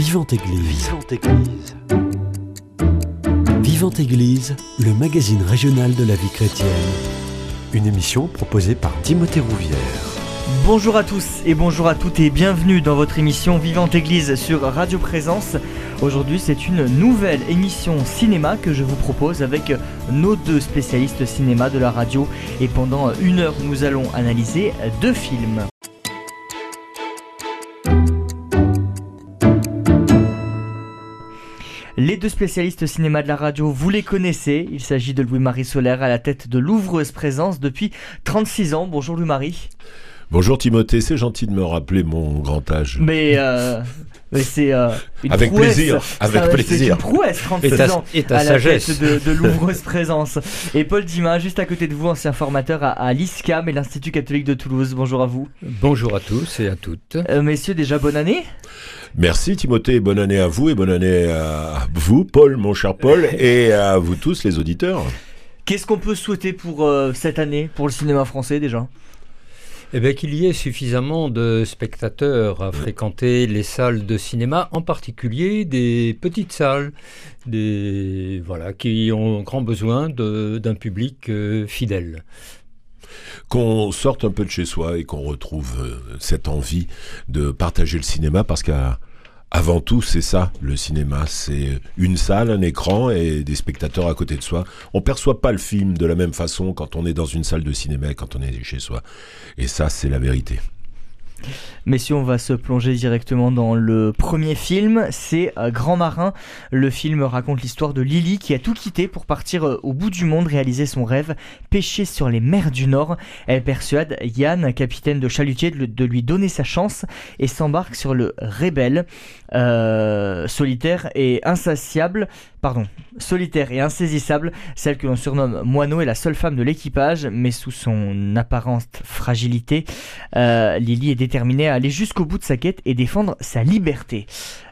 Vivante Église. Vivante Église. Vivante Église, le magazine régional de la vie chrétienne. Une émission proposée par Timothée Rouvière. Bonjour à tous et bonjour à toutes et bienvenue dans votre émission Vivante Église sur Radio Présence. Aujourd'hui c'est une nouvelle émission cinéma que je vous propose avec nos deux spécialistes cinéma de la radio et pendant une heure nous allons analyser deux films. Les deux spécialistes cinéma de la radio, vous les connaissez. Il s'agit de Louis-Marie Solaire à la tête de l'ouvreuse présence depuis 36 ans. Bonjour Louis-Marie. Bonjour Timothée, c'est gentil de me rappeler mon grand âge. Mais, euh, c'est euh, une avec prouesse. plaisir, avec Ça, plaisir. C'est une prouesse, 36 Et ta- ans et ta à la sagesse. tête de, de l'ouvreuse présence. Et Paul Dima, juste à côté de vous, ancien formateur à, à l'ISCAM et l'Institut catholique de Toulouse. Bonjour à vous. Bonjour à tous et à toutes. Euh, messieurs, déjà bonne année. Merci Timothée, bonne année à vous et bonne année à vous, Paul, mon cher Paul, et à vous tous les auditeurs. Qu'est-ce qu'on peut souhaiter pour euh, cette année, pour le cinéma français déjà? Eh bien, qu'il y ait suffisamment de spectateurs à fréquenter les salles de cinéma, en particulier des petites salles, des voilà, qui ont grand besoin d'un public euh, fidèle. Qu'on sorte un peu de chez soi et qu'on retrouve euh, cette envie de partager le cinéma parce qu'avant tout, c'est ça, le cinéma. C'est une salle, un écran et des spectateurs à côté de soi. On perçoit pas le film de la même façon quand on est dans une salle de cinéma et quand on est chez soi. Et ça, c'est la vérité. Messieurs, on va se plonger directement dans le premier film. C'est euh, Grand Marin. Le film raconte l'histoire de Lily qui a tout quitté pour partir euh, au bout du monde réaliser son rêve, pêcher sur les mers du Nord. Elle persuade Yann, capitaine de chalutier, de lui donner sa chance et s'embarque sur le Rebelle, euh, solitaire et insatiable. Pardon, solitaire et insaisissable, celle que l'on surnomme Moineau est la seule femme de l'équipage, mais sous son apparente fragilité, euh, Lily est déterminée à aller jusqu'au bout de sa quête et défendre sa liberté.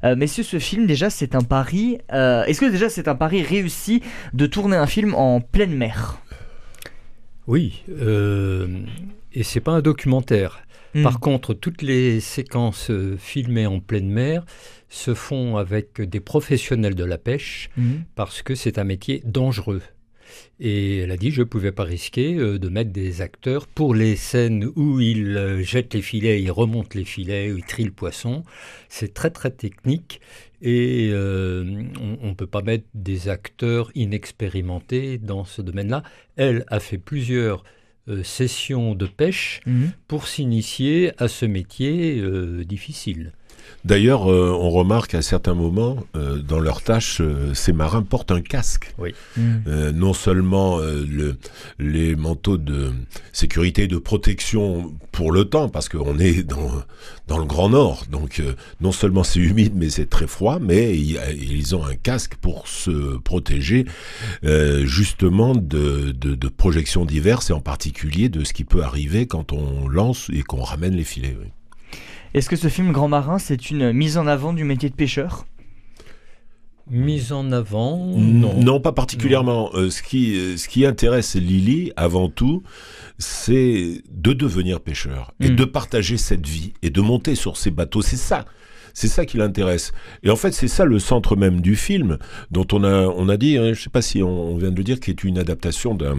Euh, messieurs, ce film, déjà, c'est un pari. euh, Est-ce que déjà c'est un pari réussi de tourner un film en pleine mer? Oui, euh, et c'est pas un documentaire. Hmm. Par contre, toutes les séquences filmées en pleine mer se font avec des professionnels de la pêche Mhm. parce que c'est un métier dangereux. Et elle a dit je ne pouvais pas risquer euh, de mettre des acteurs pour les scènes où ils euh, jettent les filets, ils remontent les filets, où ils trient le poisson. C'est très très technique et euh, on ne peut pas mettre des acteurs inexpérimentés dans ce domaine-là. Elle a fait plusieurs euh, sessions de pêche Mhm. pour s'initier à ce métier euh, difficile. D'ailleurs, euh, on remarque à certains moments, euh, dans leurs tâches, euh, ces marins portent un casque. Euh, non seulement euh, le, les manteaux de sécurité et de protection pour le temps, parce qu'on est dans, dans le Grand Nord, donc euh, non seulement c'est humide, mais c'est très froid, mais y ils ont un casque pour se protéger euh, justement de, de, de projections diverses, et en particulier de ce qui peut arriver quand on lance et qu'on ramène les filets. oui. Est-ce que ce film Grand Marin, c'est une mise en avant du métier de pêcheur? Mise en avant Non. Non, pas particulièrement. Euh, ce, qui, euh, ce qui intéresse Lily, avant tout, c'est de devenir pêcheur et Mm. de partager cette vie et de monter sur ces bateaux. C'est ça. C'est ça qui l'intéresse. Et en fait, c'est ça le centre même du film, dont on a, on a dit, hein, je sais pas si on, on vient de le dire, qui est une adaptation d'un,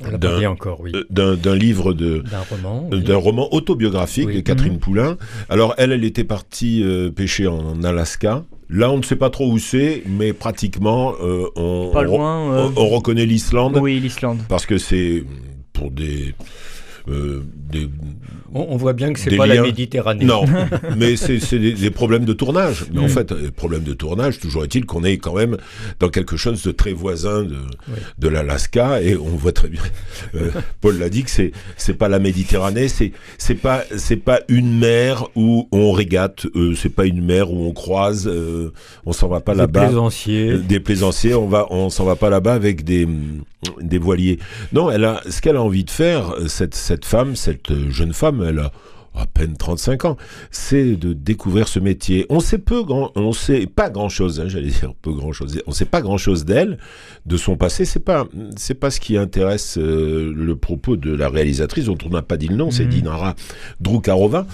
d'un- pas dit encore, oui. euh, d'un, d'un livre de, D'un roman. oui. roman autobiographique Oui. de Catherine Mhm. Poulain. Alors elle, elle était partie euh, pêcher en Alaska. Là, on ne sait pas trop où c'est, mais pratiquement, euh, on, Pas on- loin. on, on reconnaît l'Islande Oui, l'Islande. parce que c'est pour des, euh, des On, on voit bien que c'est Des pas la. Méditerranée. non, mais c'est des, des problèmes de tournage. Mais en Mm. fait, euh, problème de tournage, toujours est-il qu'on est quand même dans quelque chose de très voisin de, de l'Alaska et on voit très bien. euh, Paul l'a dit que c'est c'est pas la Méditerranée, c'est c'est pas c'est pas une mer où on régate, euh, c'est pas une mer où on croise, on s'en va pas Des là-bas. plaisanciers. Euh, des plaisanciers, on va, on s'en va pas là-bas avec des des voiliers. Non, elle a ce qu'elle a envie de faire, euh, cette cette femme, cette euh, jeune femme, elle a à peine 35 ans, c'est de découvrir ce métier. On sait peu, grand, on sait pas grand chose, hein, j'allais dire peu grand chose. On sait pas grand chose d'elle, de son passé. C'est pas, c'est pas ce qui intéresse euh, le propos de la réalisatrice dont on n'a pas dit le nom, c'est Mhm. Dinara Droukarova.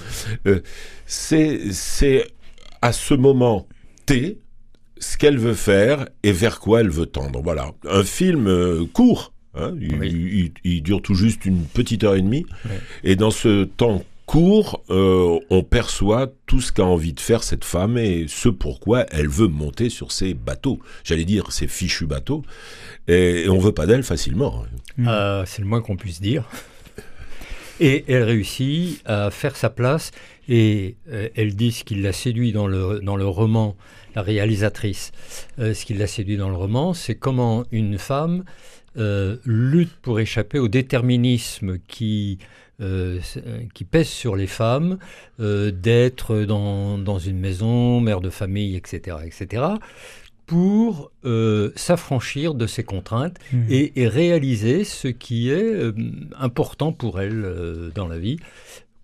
Euh, c'est, c'est à ce moment T ce qu'elle veut faire et vers quoi elle veut tendre. Voilà, un film euh, court. Hein, il, dure tout juste une petite heure et demie. Et dans ce temps court, euh, on perçoit tout ce qu'a envie de faire cette femme et ce pourquoi elle veut monter sur ces bateaux. J'allais dire ces fichus bateaux. Et, on veut pas d'elle facilement. Euh, c'est le moins qu'on puisse dire. Et elle réussit à faire sa place et elle dit ce qui l'a séduit dans le, dans le roman réalisatrice. Euh, ce qui l'a séduit dans le roman, c'est comment une femme euh, lutte pour échapper au déterminisme qui, euh, qui pèse sur les femmes, d'être dans, dans, une maison, mère de famille, etc., etc., pour s'affranchir de ces contraintes mmh. et, et, réaliser ce qui est important pour elle dans la vie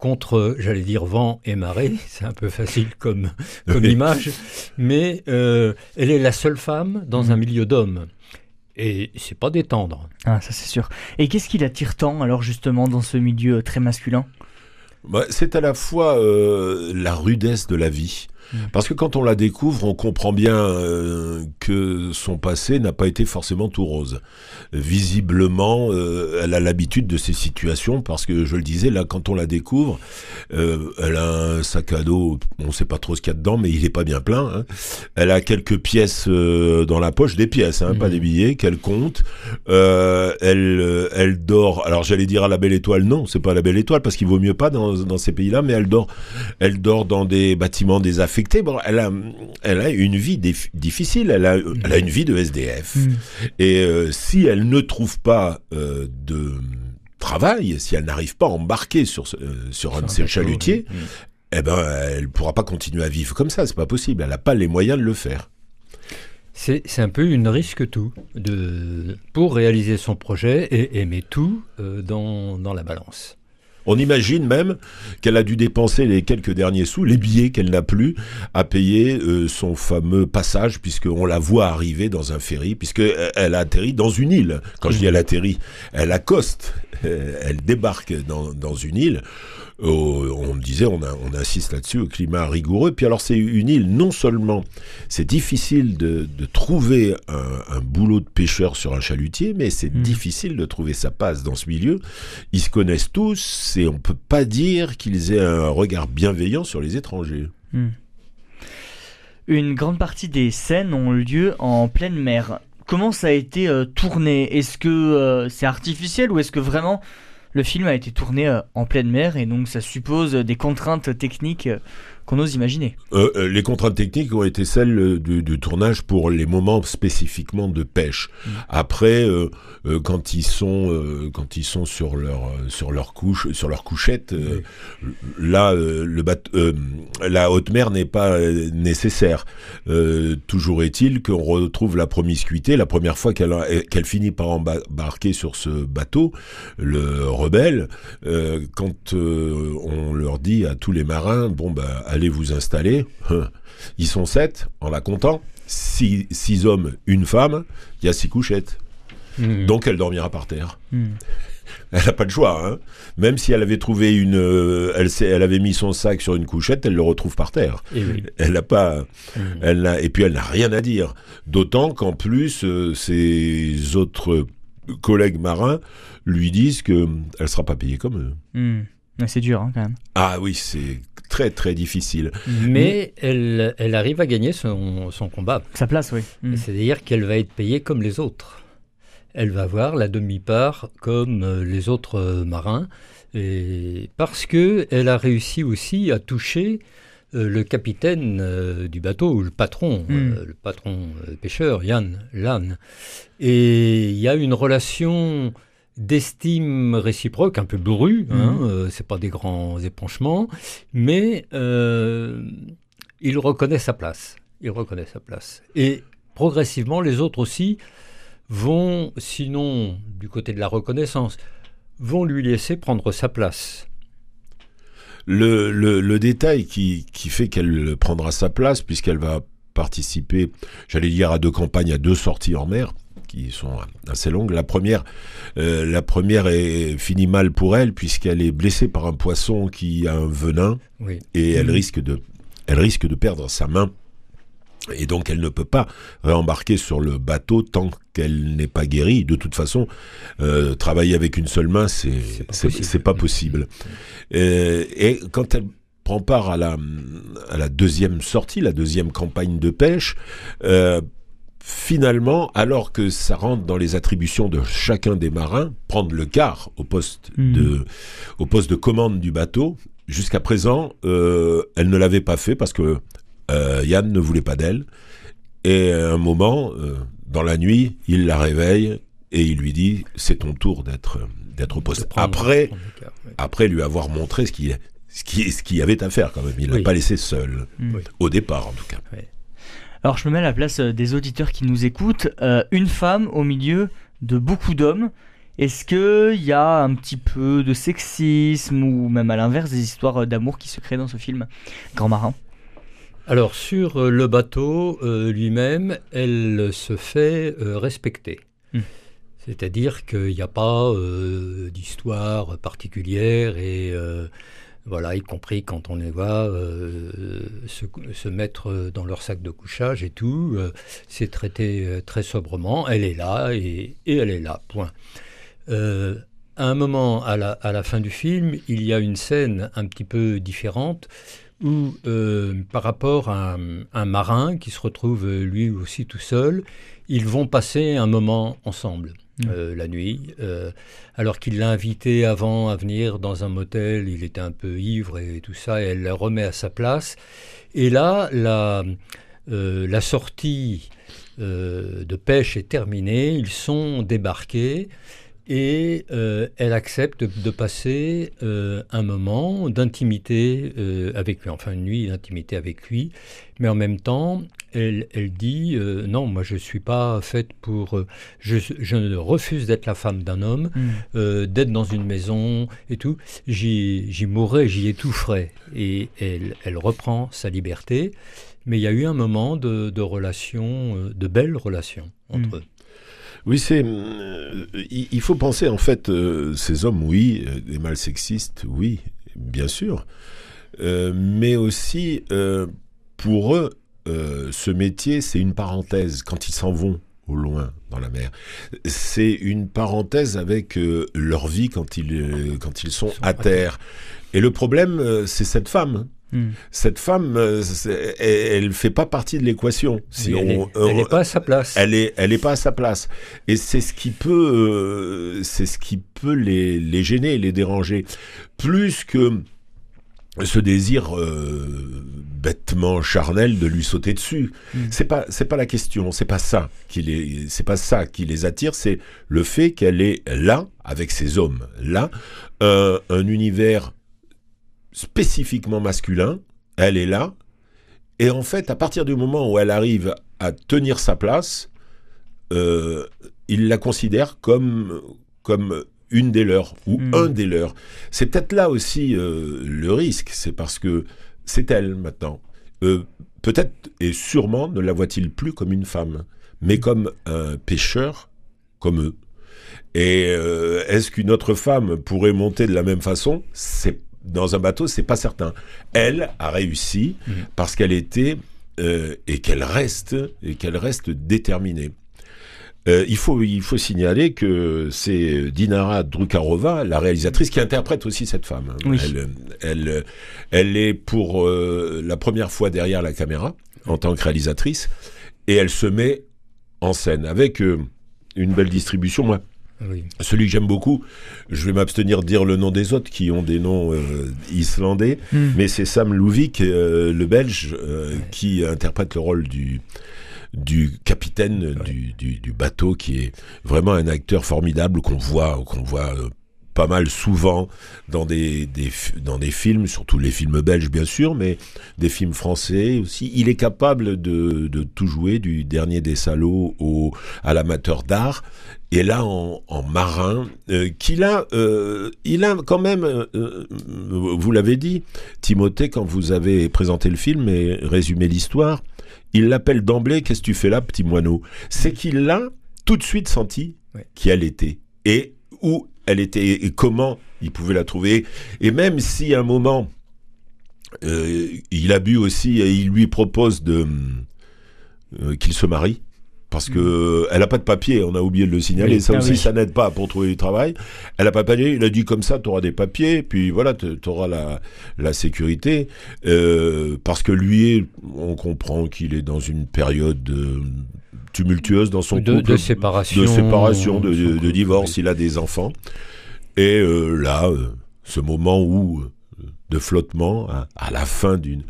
contre, j'allais dire, vent et marée. C'est un peu facile comme, comme image. Mais euh, elle est la seule femme dans un mm. milieu d'hommes. Et c'est pas détendre. Ah, ça c'est sûr. Et qu'est-ce qui l'attire tant, alors, justement, dans ce milieu très masculin? Bah, C'est à la fois euh, la rudesse de la vie. Mm. Parce que quand on la découvre, on comprend bien euh, que son passé n'a pas été forcément tout rose. Visiblement, euh, elle a l'habitude de ces situations parce que je le disais, là, quand on la découvre, euh, elle a un sac à dos, on ne sait pas trop ce qu'il y a dedans, mais il n'est pas bien plein. Hein. Elle a quelques pièces dans la poche, des pièces, hein, pas mm. des billets, qu'elle compte. elle, elle dort, alors j'allais dire à la belle étoile, non, c'est pas à la belle étoile parce qu'il vaut mieux pas dans, dans ces pays-là, mais elle dort, elle dort dans des bâtiments des Bon, elle a, elle a une vie difficile. Elle a, elle a une vie de SDF. Mm. Et euh, si elle ne trouve pas euh, de travail, si elle n'arrive pas à embarquer sur, euh, sur un de ces chalutiers, mm. eh ben, elle pourra pas continuer à vivre comme ça. C'est pas possible. Elle n'a pas les moyens de le faire. C'est un peu une risque tout de, pour réaliser son projet et, aimer tout dans, dans la balance. On imagine même qu'elle a dû dépenser les quelques derniers sous, les billets qu'elle n'a plus, à payer euh, son fameux passage, puisqu'on la voit arriver dans un ferry, puisqu'elle euh, a atterri dans une île. Quand je dis elle atterrit, elle accoste, elle débarque dans, dans une île on disait, on, on insiste là-dessus, au climat rigoureux. Puis alors c'est une île, non seulement c'est difficile de, trouver un, boulot de pêcheur sur un chalutier, mais c'est hmm. difficile de trouver sa passe dans ce milieu. Ils se connaissent tous et on peut pas dire qu'ils aient un regard bienveillant sur les étrangers. Hmm. Une grande partie des scènes ont lieu en pleine mer. Comment ça a été euh, tourné? Est-ce que euh, c'est artificiel ou est-ce que vraiment le film a été tourné euh, en pleine mer et donc ça suppose des contraintes techniques euh, qu'on ose imaginer. Euh, les contraintes techniques ont été celles du, tournage pour les moments spécifiquement de pêche. Mm. Après, quand ils sont quand ils sont sur leur sur leur couche sur leur couchette, là le la haute mer n'est pas nécessaire. toujours est-il qu'on retrouve la promiscuité la première fois qu'elle qu'elle finit par embarquer sur ce bateau, le rebelles, euh, quand euh, on leur dit à tous les marins, bon bah allez vous installer, ils sont sept en la comptant, six, hommes, une femme, il y a six couchettes. Hmm. Donc elle dormira par terre. Hmm. Elle n'a pas de choix. Hein. Même si elle avait trouvé une, euh, elle, elle avait mis son sac sur une couchette, elle le retrouve par terre. Et Elle n'a pas, hmm. elle et puis elle n'a rien à dire. D'autant qu'en plus, ces autres collègues marins lui disent qu'elle ne sera pas payée comme eux. C'est dur hein, quand même. Ah oui, c'est très très difficile. Mais elle, elle arrive à gagner son, son combat. Sa place, oui. Hmm. C'est-à-dire qu'elle va être payée comme les autres. Elle va avoir la demi-part comme euh, les autres euh, marins. Et parce qu'elle a réussi aussi à toucher euh, le capitaine du bateau, le patron, hmm. le patron pêcheur, Yann Lann. Et il y a une relation d'estime réciproque, un peu bourru, hein, mhm. euh, c'est pas des grands épanchements, mais euh, il reconnaît sa place. Il reconnaît sa place. Et progressivement, les autres aussi vont, sinon du côté de la reconnaissance, vont lui laisser prendre sa place. Le, le, détail qui, qui fait qu'elle prendra sa place, puisqu'elle va participer, j'allais dire, à deux campagnes, à deux sorties en mer, qui sont assez longues. La première, euh, la première est finit mal pour elle puisqu'elle est blessée par un poisson qui a un venin et elle risque de elle risque de perdre sa main. Et donc elle ne peut pas réembarquer sur le bateau tant qu'elle n'est pas guérie. De toute façon, euh, travailler avec une seule main, c'est c'est pas, possible. Euh, et quand elle prend part à la, à la deuxième sortie, la deuxième campagne de pêche, euh, finalement, alors que ça rentre dans les attributions de chacun des marins, prendre le quart au poste, hmm. de, au poste de commande du bateau, jusqu'à présent, euh, elle ne l'avait pas fait parce que euh, Yann ne voulait pas d'elle. Et à un moment, euh, dans la nuit, il la réveille et il lui dit c'est ton tour d'être d'être au poste. Après, après lui avoir montré ce qu'il ce qui, ce qui avait à faire quand même. Il ne l'a pas laissé seul, hmm. au départ en tout cas. Alors je me mets à la place euh, des auditeurs qui nous écoutent. une femme au milieu de beaucoup d'hommes. Est-ce qu'il y a un petit peu de sexisme ou même à l'inverse des histoires d'amour qui se créent dans ce film Grand Marin? Alors sur euh, le bateau euh, lui-même, elle se fait euh, respecter. Hmm. C'est-à-dire qu'il n'y a pas d'histoire particulière et voilà, y compris quand on les voit se, mettre dans leur sac de couchage et tout, c'est traité très sobrement. Elle est là et, elle est là, point. à un moment, à la, fin du film, il y a une scène un petit peu différente où, euh, par rapport à un, marin qui se retrouve euh, lui aussi tout seul, ils vont passer un moment ensemble. Mmh. Euh, la nuit, alors qu'il l'a invité avant à venir dans un motel, il était un peu ivre et tout ça, et elle le remet à sa place. Et là, la, la sortie de pêche est terminée, ils sont débarqués, et euh, elle accepte de, passer euh, un moment d'intimité euh, avec lui, enfin une nuit d'intimité avec lui, mais en même temps, elle, elle dit non, moi je ne suis pas faite pour, je, je, refuse d'être la femme d'un homme, mm. d'être dans une maison et tout, j'y mourrais, j'y étoufferais, et elle, elle reprend sa liberté, mais il y a eu un moment de, de relation, de belles relations entre mm. eux. Oui, c'est. Euh, il faut penser en fait, euh, ces hommes, oui, euh, des mâles sexistes, oui, bien sûr, mais aussi pour eux, ce métier, c'est une parenthèse quand ils s'en vont au loin dans la mer. C'est une parenthèse avec leur vie quand ils quand ils sont, à terre. Et le problème, c'est cette femme Hmm. Cette femme, euh, elle, ne fait pas partie de l'équation. Si elle n'est pas à sa place. Elle est, elle est pas à sa place. Et c'est ce qui peut, euh, c'est ce qui peut les, les gêner, les déranger, plus que ce désir euh, bêtement charnel de lui sauter dessus. Hmm. C'est pas c'est pas la question, c'est pas ça qui les c'est pas ça qui les attire, c'est le fait qu'elle est là avec ces hommes là un univers spécifiquement masculin, elle est là, et en fait, à partir du moment où elle arrive à tenir sa place, euh, il la considère comme, comme une des leurs, ou hmm. un des leurs. C'est peut-être là aussi euh, le risque, c'est parce que c'est elle maintenant. Euh, peut-être et sûrement ne la voit-il plus comme une femme, mais comme un pêcheur comme eux. Et est-ce qu'une autre femme pourrait monter de la même façon? C'est dans un bateau, c'est pas certain. Elle a réussi mmh. parce qu'elle était euh, et qu'elle reste et qu'elle reste déterminée. Euh, il, faut, il faut signaler que c'est Dinara Drukarova, la réalisatrice, qui interprète aussi cette femme. Elle, elle, elle, est pour euh, la première fois derrière la caméra en tant que réalisatrice et elle se met en scène avec une belle distribution. Moi, celui que j'aime beaucoup, je vais m'abstenir de dire le nom des autres qui ont des noms euh, islandais, hmm. mais c'est Sam Louvik, euh, le Belge, euh, qui interprète le rôle du du capitaine du, du, bateau, qui est vraiment un acteur formidable qu'on voit qu'on voit pas mal souvent dans des, des, dans des films, surtout les films belges bien sûr, mais des films français aussi. Il est capable de, de tout jouer, du dernier des salauds au, à l'amateur d'art. Et là, en, en marin, euh, qu'il a, euh, il a quand même, euh, vous l'avez dit, Timothée, quand vous avez présenté le film et résumé l'histoire, il l'appelle d'emblée, qu'est-ce que tu fais là, petit moineau? C'est qu'il l'a tout de suite senti qui elle était. Et où elle était et comment il pouvait la trouver. Et même si à un moment, Euh, il a bu aussi et il lui propose de euh, qu'il se marie parce que elle a pas de papier, on a oublié de le signaler. Oui, ça ah aussi, oui. ça n'aide pas pour trouver du travail. Elle a pas de papier. Il a dit comme ça, tu auras des papiers, puis voilà, tu auras la, la sécurité. Euh, parce que lui, on comprend qu'il est dans une période euh, tumultueuse dans son de, couple, de séparation. de séparation, de, divorce. Il a des enfants. Et euh, là, euh, ce moment où de flottement à, à la fin d'une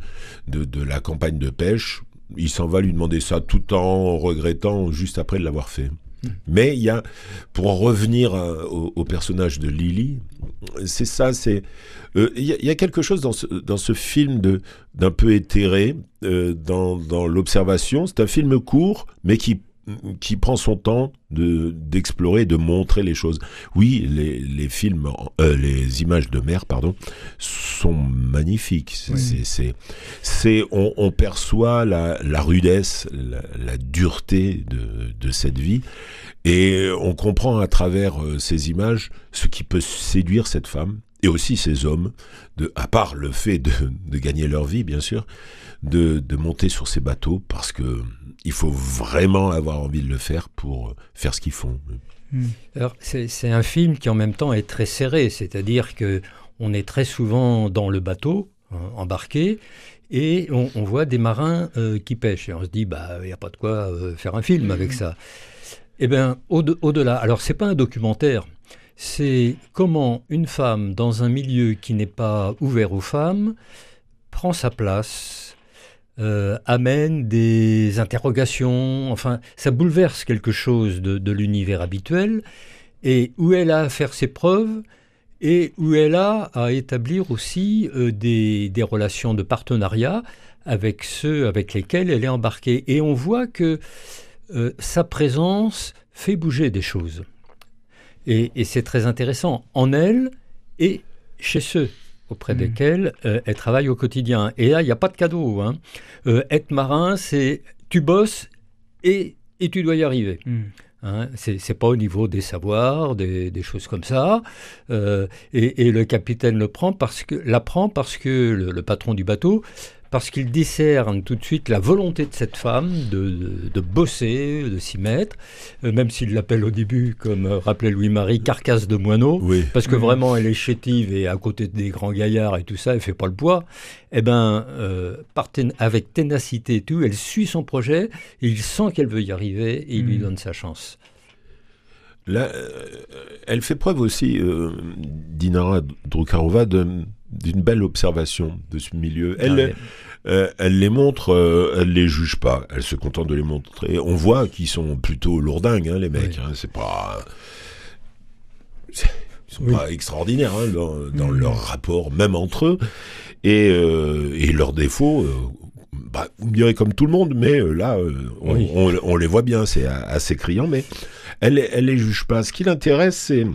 de, de la campagne de pêche, il s'en va lui demander ça tout en regrettant juste après de l'avoir fait. Mais il y a, pour en revenir au, personnage de Lily, c'est ça, c'est euh, il y, a- il y a quelque chose dans ce, dans ce film de d'un peu éthéré euh, dans, dans l'observation. C'est un film court, mais qui qui prend son temps de d'explorer, de montrer les choses. Oui, les, les films, euh, les images de mer, pardon, sont magnifiques. C'est, Oui. c'est, c'est, c'est- on, on perçoit la, la rudesse, la, la dureté de, de cette vie, et on comprend à travers euh, ces images ce qui peut séduire cette femme et aussi ces hommes, de, à part le fait de, de gagner leur vie, bien sûr, de, de monter sur ces bateaux parce que il faut vraiment avoir envie de le faire pour faire ce qu'ils font. Alors, c'est un film qui en même temps est très serré, c'est-à-dire que on est très souvent dans le bateau, hein, embarqué, et on, on voit des marins euh, qui pêchent. Et on se dit, bah, il n'y a pas de quoi euh, faire un film avec ça. Eh bien, au- au-delà, alors c'est pas un documentaire, c'est comment une femme dans un milieu qui n'est pas ouvert aux femmes prend sa place, euh, amène des interrogations, enfin, ça bouleverse quelque chose de, l'univers habituel, et où elle a à faire ses preuves, et où elle a à établir aussi euh, des, des relations de partenariat avec ceux avec lesquels elle est embarquée. Et on voit que euh, sa présence fait bouger des choses. Et, et c'est très intéressant en elle et chez ceux auprès Mm. desquels euh, elle travaille au quotidien. Et là, il n'y a pas de cadeau. Hein. Euh, être marin, c'est tu bosses et, et tu dois y arriver. Hmm. Hein, c'est c'est pas au niveau des savoirs, des, des choses comme ça. Euh, et, et le capitaine le prend parce que l'apprend parce que le, le patron du bateau, parce qu'il discerne tout de suite la volonté de cette femme de, de, de bosser, de s'y mettre, euh, même s'il l'appelle au début, comme euh, rappelait Louis-Marie, carcasse de moineau. Oui. Parce que vraiment, elle est chétive et à côté des grands gaillards et tout ça, elle fait pas le poids. Eh ben, euh, avec ténacité et tout, elle suit son projet. Et il sent qu'elle veut y arriver et il lui Mhm. donne sa chance. Là, elle fait preuve aussi, Dinara Drukarova, de- d'une belle observation de ce milieu. Elle, Ah ouais. euh, elle les montre, euh, elle les juge pas. Elle se contente de les montrer. On voit qu'ils sont plutôt lourdingues, hein, les mecs. Oui. hein. c'est pas, ils sont Oui. pas extraordinaires hein, dans, dans Mhm. leur rapport, même entre eux, et, euh, et leurs défauts. euh, bah, vous me direz comme tout le monde, mais là, on, Oui. on- on les voit bien, c'est assez criant, mais elle, elle les juge pas. Ce qui l'intéresse, c'est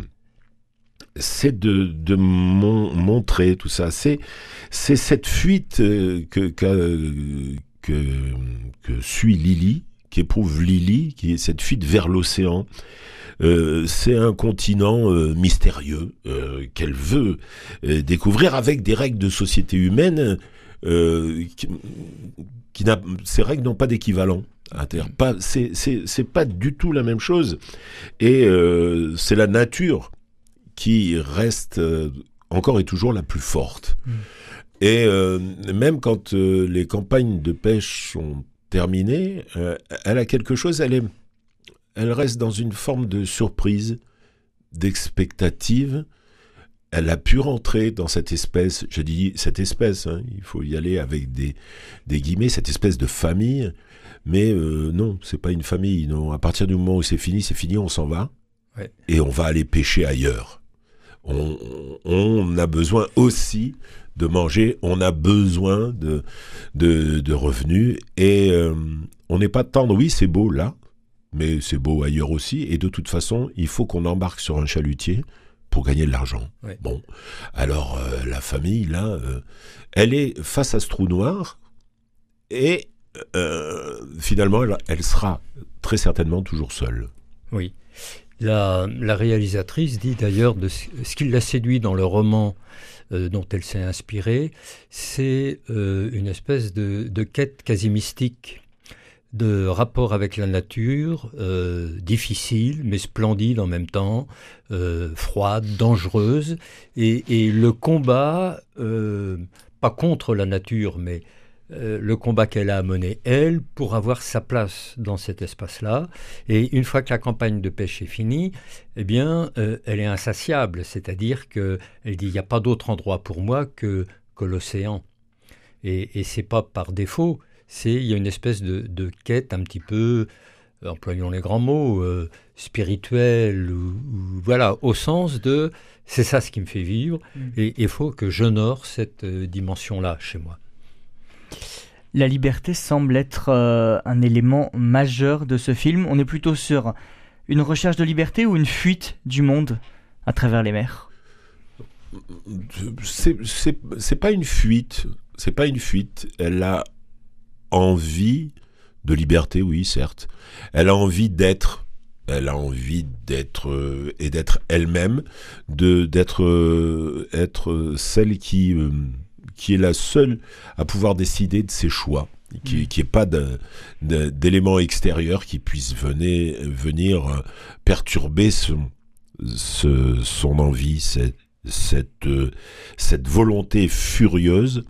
c'est de, de mon- montrer tout ça. C'est c'est cette fuite euh, que, que, que que suit Lily, qu'éprouve Lily, qui est cette fuite vers l'océan. Euh, c'est un continent euh, mystérieux euh, qu'elle veut découvrir avec des règles de société humaine qui, qui n'a- ces règles n'ont pas d'équivalent. à terre. Pas, c'est, c'est, c'est pas du tout la même chose. Et c'est la nature qui reste euh, encore et toujours la plus forte. Mm. Et euh, même quand euh, les campagnes de pêche sont terminées, euh, elle a quelque chose, elle, est, elle reste dans une forme de surprise, d'expectative. Elle a pu rentrer dans cette espèce, je dis cette espèce, hein, il faut y aller avec des, des guillemets, cette espèce de famille. Mais non, c'est pas une famille. Non, à partir du moment où c'est fini, c'est fini, on s'en va. Ouais. Et on va aller pêcher ailleurs. On, on a besoin aussi de manger, on a besoin de, de, de revenus. Et euh, on n'est pas tendre, oui, c'est beau là, mais c'est beau ailleurs aussi. Et de toute façon, il faut qu'on embarque sur un chalutier pour gagner de l'argent. Ouais. Bon, alors euh, la famille, là, euh, elle est face à ce trou noir et finalement, elle, elle sera très certainement toujours seule. Oui. La, réalisatrice dit d'ailleurs de ce qui l'a séduit dans le roman euh, dont elle s'est inspirée, c'est euh, une espèce de, quête quasi mystique de rapport avec la nature, euh, difficile mais splendide en même temps, froide, dangereuse, et le combat, pas contre la nature, mais euh, le combat qu'elle a mené, elle, pour avoir sa place dans cet espace-là. Et une fois que la campagne de pêche est finie, eh bien, euh, elle est insatiable. C'est-à-dire qu'elle dit, il n'y a pas d'autre endroit pour moi que, que l'océan. Et, et c'est pas par défaut, c'est il y a une espèce de, quête un petit peu, employons les grands mots, euh, spirituelle, ou, voilà, au sens de, c'est ça ce qui me fait vivre, mmh. et il faut que j'honore cette dimension-là chez moi. La liberté semble être euh, un élément majeur de ce film. On est plutôt sur une recherche de liberté ou une fuite du monde à travers les mers? C'est pas une fuite. C'est pas une fuite. Elle a envie de liberté, oui, certes. Elle a envie d'être elle a envie d'être euh, et d'être elle-même, d'être euh, celle qui qui est la seule à pouvoir décider de ses choix, qui mm. ait pas d'éléments extérieurs qui puissent venir, venir euh, perturber son, son envie, cette, cette, euh, cette volonté furieuse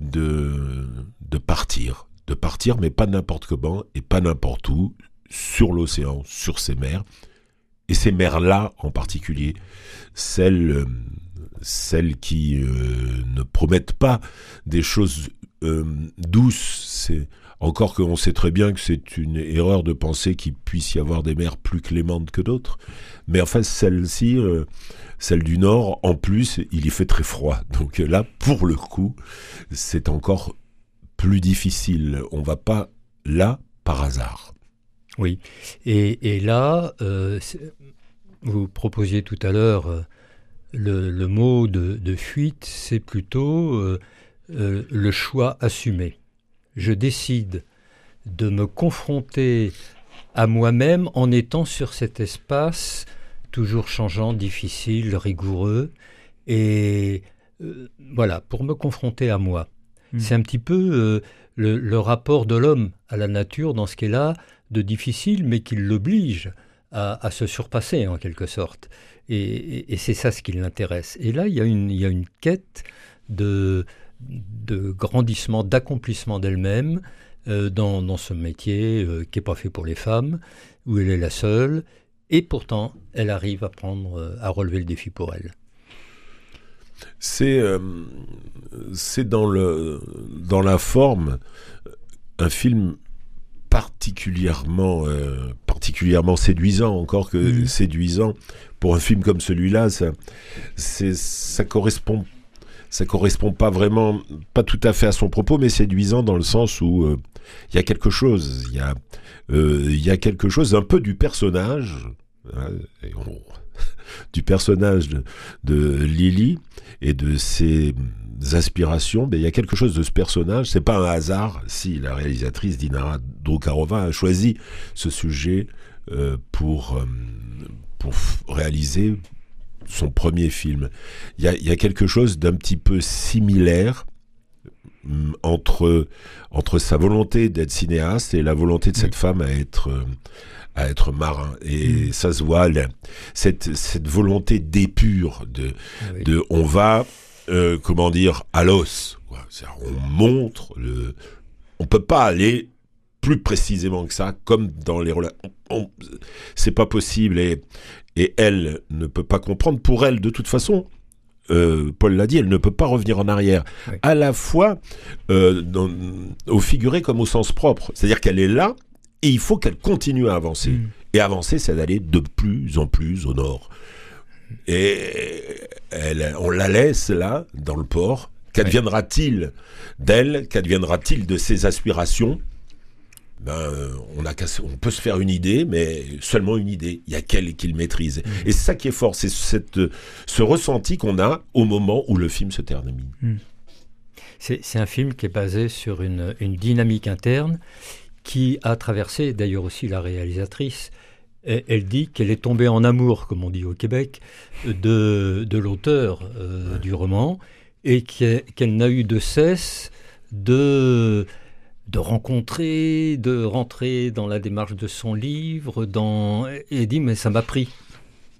de, de partir. De partir, mais pas n'importe comment et pas n'importe où, sur l'océan, sur ces mers. Et ces mers-là en particulier, celles euh, celles qui euh, ne promettent pas des choses euh, douces. C'est encore qu'on sait très bien que c'est une erreur de penser qu'il puisse y avoir des mers plus clémentes que d'autres. Mais enfin, celle-ci, euh, celle du Nord, en plus, il y fait très froid. Donc là, pour le coup, c'est encore plus difficile. On va pas là par hasard. Oui. Et, et là, vous proposiez tout à l'heure le, mot de, fuite, c'est plutôt euh, euh, le choix assumé. Je décide de me confronter à moi-même en étant sur cet espace toujours changeant, difficile, rigoureux. Et euh, voilà, pour me confronter à moi. Hmm. C'est un petit peu le, rapport de l'homme à la nature dans ce qu'elle a de difficile, mais qui l'oblige à, se surpasser en quelque sorte. Et, c'est ça ce qui l'intéresse. Et là, il y a une, quête de, grandissement, d'accomplissement d'elle-même euh, dans, ce métier euh, qui n'est pas fait pour les femmes, où elle est la seule, et pourtant, elle arrive à prendre, euh, à relever le défi pour elle. C'est dans, dans la forme un film particulièrement, particulièrement séduisant, encore que mmh. séduisant pour un film comme celui-là, ça, ça correspond ça correspond pas vraiment, pas tout à fait à son propos, mais séduisant dans le sens où euh, il y a quelque chose, il y a, euh, il y a quelque chose un peu du personnage, hein, du personnage de, de, Lily et de ses aspirations. Mais il y a quelque chose de ce personnage. C'est pas un hasard si la réalisatrice Dinara Drukarova a choisi ce sujet euh, pour pour réaliser son premier film. Il y a, quelque chose d'un petit peu similaire mm, entre, entre sa volonté d'être cinéaste et la volonté de cette femme à être, à être marin. Et mm. ça se voit, cette, cette volonté d'épure, de, de on va, euh, comment dire, à l'os. On montre le... On peut pas aller plus précisément que ça, comme dans les relations. C'est pas possible et, et elle ne peut pas comprendre. Pour elle, de toute façon, euh, Paul l'a dit, elle ne peut pas revenir en arrière. À la fois euh, au figuré comme au sens propre. C'est-à-dire qu'elle est là et il faut qu'elle continue à avancer. Mm. Et avancer, c'est d'aller de plus en plus au nord. Et elle, on la laisse là, dans le port. Qu'adviendra-t-il d'elle? Qu'adviendra-t-il de ses aspirations? Ben, on, a on peut se faire une idée, mais seulement une idée. Il y a qu'elle qui le maîtrise. Mmh. Et c'est ça qui est fort, c'est cette, ce ressenti qu'on a au moment où le film se termine. Mmh. C'est un film qui est basé sur une, dynamique interne qui a traversé, d'ailleurs aussi la réalisatrice, elle, dit qu'elle est tombée en amour, comme on dit au Québec, de, de l'auteur euh, du roman et qu'elle n'a eu de cesse de, de rencontrer, de rentrer dans la démarche de son livre, dans, et dit mais ça m'a pris.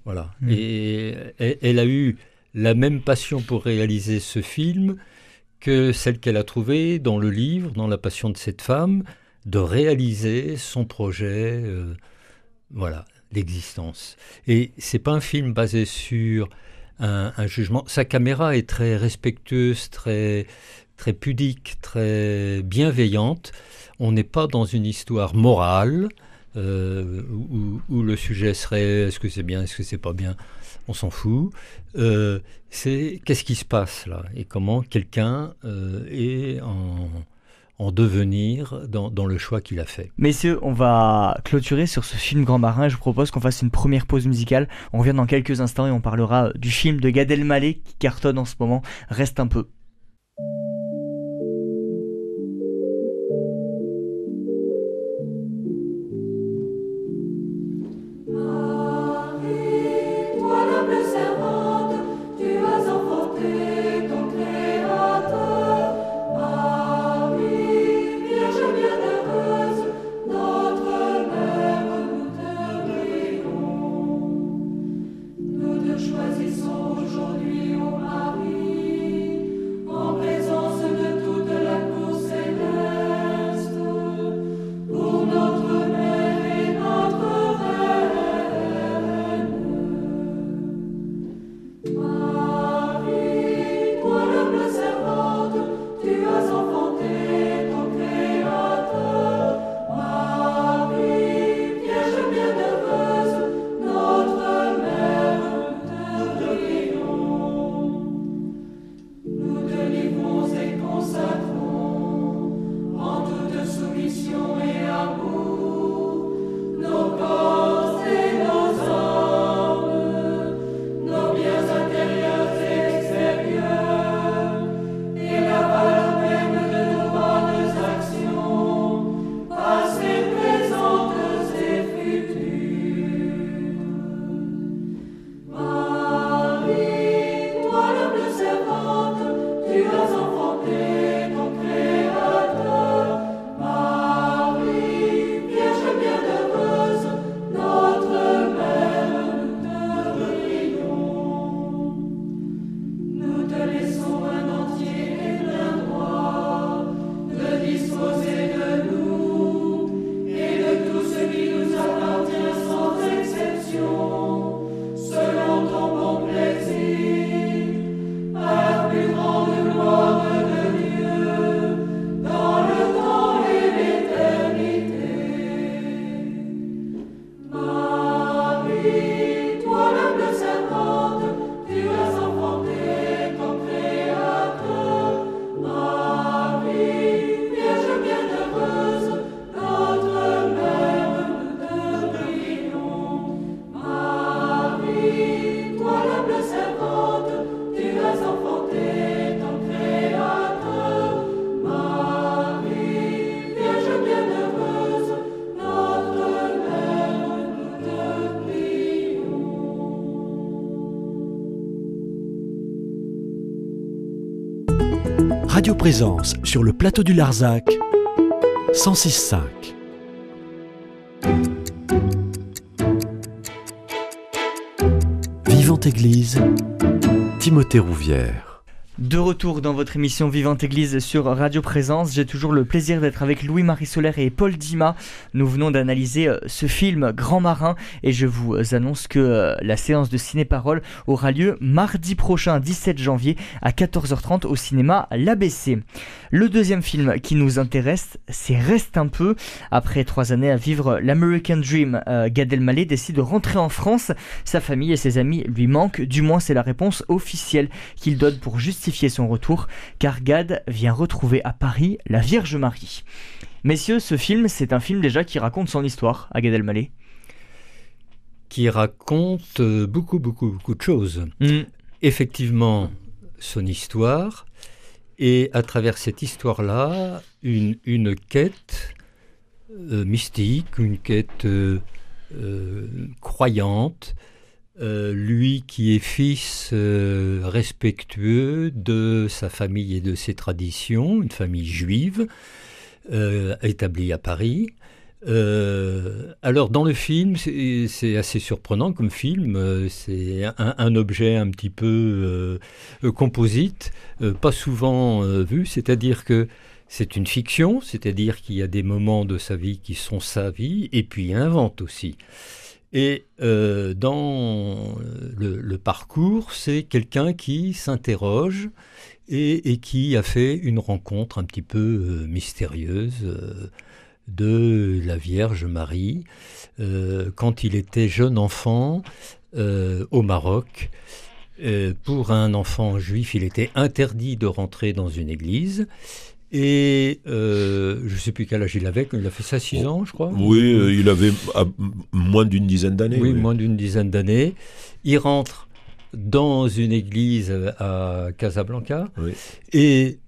Voilà. Mmh. Et elle, a eu la même passion pour réaliser ce film que celle qu'elle a trouvée dans le livre, dans La passion de cette femme, de réaliser son projet, euh, voilà, l'existence. Et c'est pas un film basé sur un, jugement. Sa caméra est très respectueuse, très très pudique, très bienveillante. On n'est pas dans une histoire morale euh, où, le sujet serait est-ce que c'est bien, est-ce que c'est pas bien, on s'en fout. Euh, c'est qu'est-ce qui se passe là? Et comment quelqu'un est en en devenir dans, le choix qu'il a fait. Messieurs, on va clôturer sur ce film Grand Marin. Je vous propose qu'on fasse une première pause musicale. On revient dans quelques instants et on parlera du film de Gad Elmaleh qui cartonne en ce moment. Reste un peu. Présence sur le plateau du Larzac, 106.5. Vivante Église, Timothée Rouvière. De retour dans votre émission Vivante Église sur Radio Présence, j'ai toujours le plaisir d'être avec Louis-Marie Solaire et Paul Dima. Nous venons d'analyser euh, ce film Grand Marin et je vous annonce que euh, la séance de ciné-parole aura lieu mardi prochain, 17 janvier à 14h30 au cinéma L'ABC. Le deuxième film qui nous intéresse, c'est Reste un peu. Après trois années à vivre l'American Dream, euh, Gad Elmaleh décide de rentrer en France. Sa famille et ses amis lui manquent, du moins c'est la réponse officielle qu'il donne pour justifier son retour, car Gad vient retrouver à Paris la Vierge Marie. Messieurs, ce film, c'est un film déjà qui raconte son histoire à Gad Elmaleh. Qui raconte euh, beaucoup, beaucoup, beaucoup de choses. Mm. Effectivement, son histoire, et à travers cette histoire-là, une, une quête euh, mystique, une quête euh, croyante, lui qui est fils respectueux de sa famille et de ses traditions, une famille juive établie à Paris. Euh, alors dans le film, c'est assez surprenant comme film. Euh, c'est un, objet un petit peu euh, composite, pas souvent vu. C'est-à-dire que c'est une fiction, c'est-à-dire qu'il y a des moments de sa vie qui sont sa vie, et puis il invente aussi. Et dans le, parcours, c'est quelqu'un qui s'interroge et, qui a fait une rencontre un petit peu mystérieuse de la Vierge Marie euh, quand il était jeune enfant euh, au Maroc. Euh, pour un enfant juif, il était interdit de rentrer dans une église. Et je ne sais plus quel âge il avait, il a fait ça 6 ans, je crois. Oui, il avait moins d'une dizaine d'années. Oui, moins d'une dizaine d'années. Il rentre dans une église à Casablanca et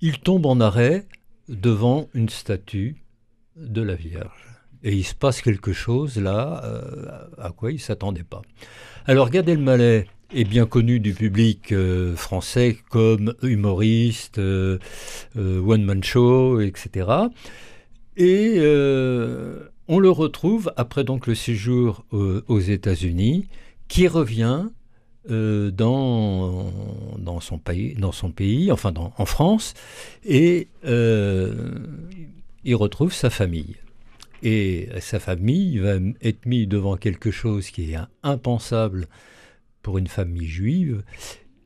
il tombe en arrêt devant une statue de la Vierge. Et il se passe quelque chose là euh, à quoi il ne s'attendait pas. Alors Gad Elmaleh est bien connu du public euh, français comme humoriste, euh, one-man show, etc. Et on le retrouve après donc le séjour aux États-Unis, qui revient dans, dans, son pays, dans son pays, enfin en France, et il retrouve sa famille. Et sa famille va être mise devant quelque chose qui est impensable pour une famille juive,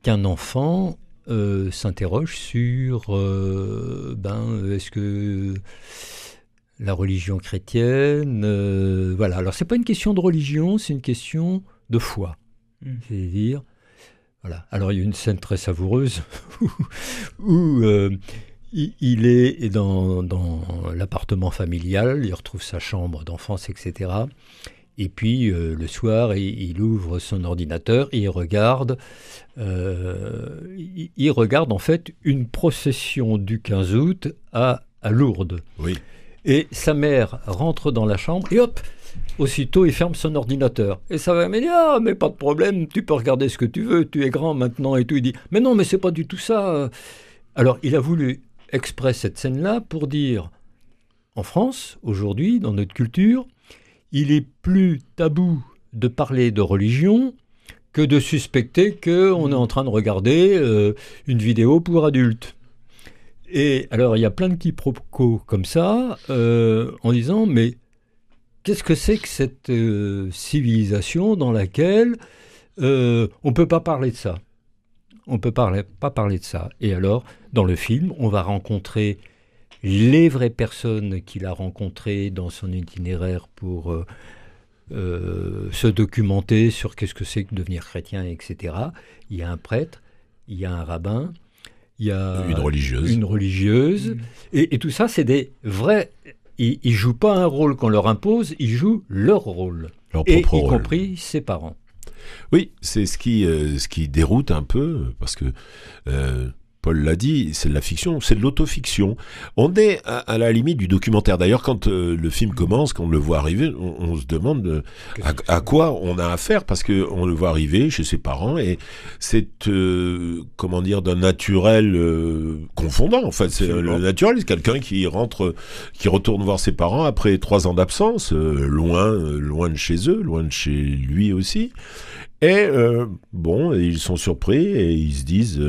qu'un enfant euh, s'interroge sur euh, ben, est-ce que la religion chrétienne, euh, voilà. Alors c'est pas une question de religion, c'est une question de foi. Hmm. C'est-à-dire, voilà. Alors il y a une scène très savoureuse où, il est dans, l'appartement familial, il retrouve sa chambre d'enfance, etc. Et puis euh, le soir, il, ouvre son ordinateur et il regarde, euh, il, regarde en fait une procession du 15 août à, à Lourdes. Oui. Et sa mère rentre dans la chambre et hop, aussitôt il ferme son ordinateur. Et ça va me dire ah mais pas de problème, tu peux regarder ce que tu veux, tu es grand maintenant et tout. Il dit mais non mais c'est pas du tout ça. Alors il a voulu exprès cette scène-là pour dire, en France, aujourd'hui, dans notre culture, il est plus tabou de parler de religion que de suspecter qu'on est en train de regarder euh, une vidéo pour adultes. Et alors, il y a plein de quiproquos comme ça, euh, en disant, mais qu'est-ce que c'est que cette euh, civilisation dans laquelle on ne peut pas parler de ça? On ne peut pas parler de ça. Et alors, dans le film, on va rencontrer les vraies personnes qu'il a rencontrées dans son itinéraire pour euh, euh, se documenter sur qu'est-ce que c'est que devenir chrétien, etc. Il y a un prêtre, il y a un rabbin, il y a une religieuse. Une religieuse. Mm. Et, tout ça, c'est des vrais. Ils ne jouent pas un rôle qu'on leur impose, ils jouent leur rôle. Leur propre et, y compris ses parents. Oui, c'est ce qui, euh, ce qui déroute un peu, parce que euh, Paul l'a dit, c'est de la fiction, c'est de l'autofiction. On est à, la limite du documentaire. D'ailleurs, quand euh, le film commence, quand on le voit arriver, on, se demande euh, à, quoi on a affaire, parce que on le voit arriver chez ses parents et c'est euh, comment dire d'un naturel confondant. En fait, c'est le naturel, c'est quelqu'un qui rentre, qui retourne voir ses parents après trois ans d'absence, loin, loin de chez eux, loin de chez lui aussi. Et bon, ils sont surpris et ils se disent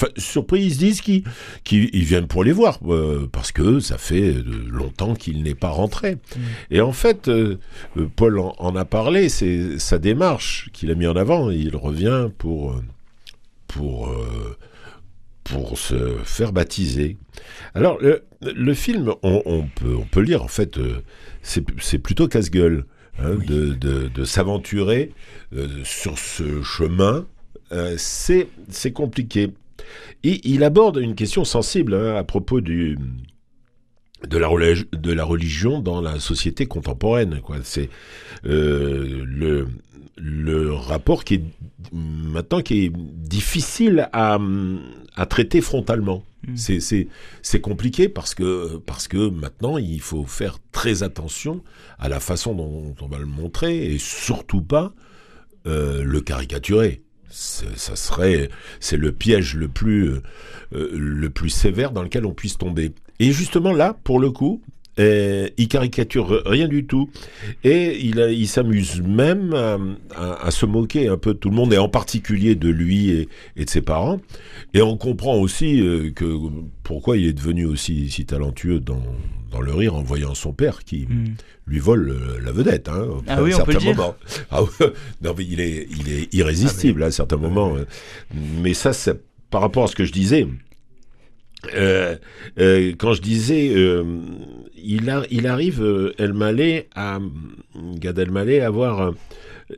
Enfin, surpris, ils se disent qu'ils viennent pour les voir, euh, parce que ça fait longtemps qu'il n'est pas rentré. Mm. Et en fait, euh, euh, Paul en, a parlé, c'est sa démarche qu'il a mis en avant. Il revient pour, pour, pour se faire baptiser. Alors, le, film, on, peut, on peut lire, en fait, c'est plutôt casse-gueule. Hein, de, de s'aventurer sur ce chemin, c'est compliqué. Et il aborde une question sensible hein, à propos du, de la, de la religion dans la société contemporaine. C'est euh, le, le rapport qui est maintenant qui est difficile à, à traiter frontalement. Mm. C'est- compliqué parce que, parce que maintenant, il faut faire très attention à la façon dont on va le montrer et surtout pas euh, le caricaturer. Ça serait, c'est le piège le plus, euh, euh, le plus sévère dans lequel on puisse tomber. Et justement là, pour le coup, euh, il caricature rien du tout et il, a- il s'amuse même à, à- à se moquer un peu de tout le monde et en particulier de lui et, et de ses parents. Et on comprend aussi euh, que pourquoi il est devenu aussi si talentueux dans, dans le rire en voyant son père qui Mm. lui vole euh, la vedette. Hein, Ah à oui, on peut le certain dire. moment. Ah ouais, non, mais il est, il est irrésistible à un certain moment. euh. Mais ça, c'est par rapport à ce que je disais. Euh, euh, quand je disais, euh, il, arrive, euh, Elmaleh, à Gad Elmaleh, à avoir euh,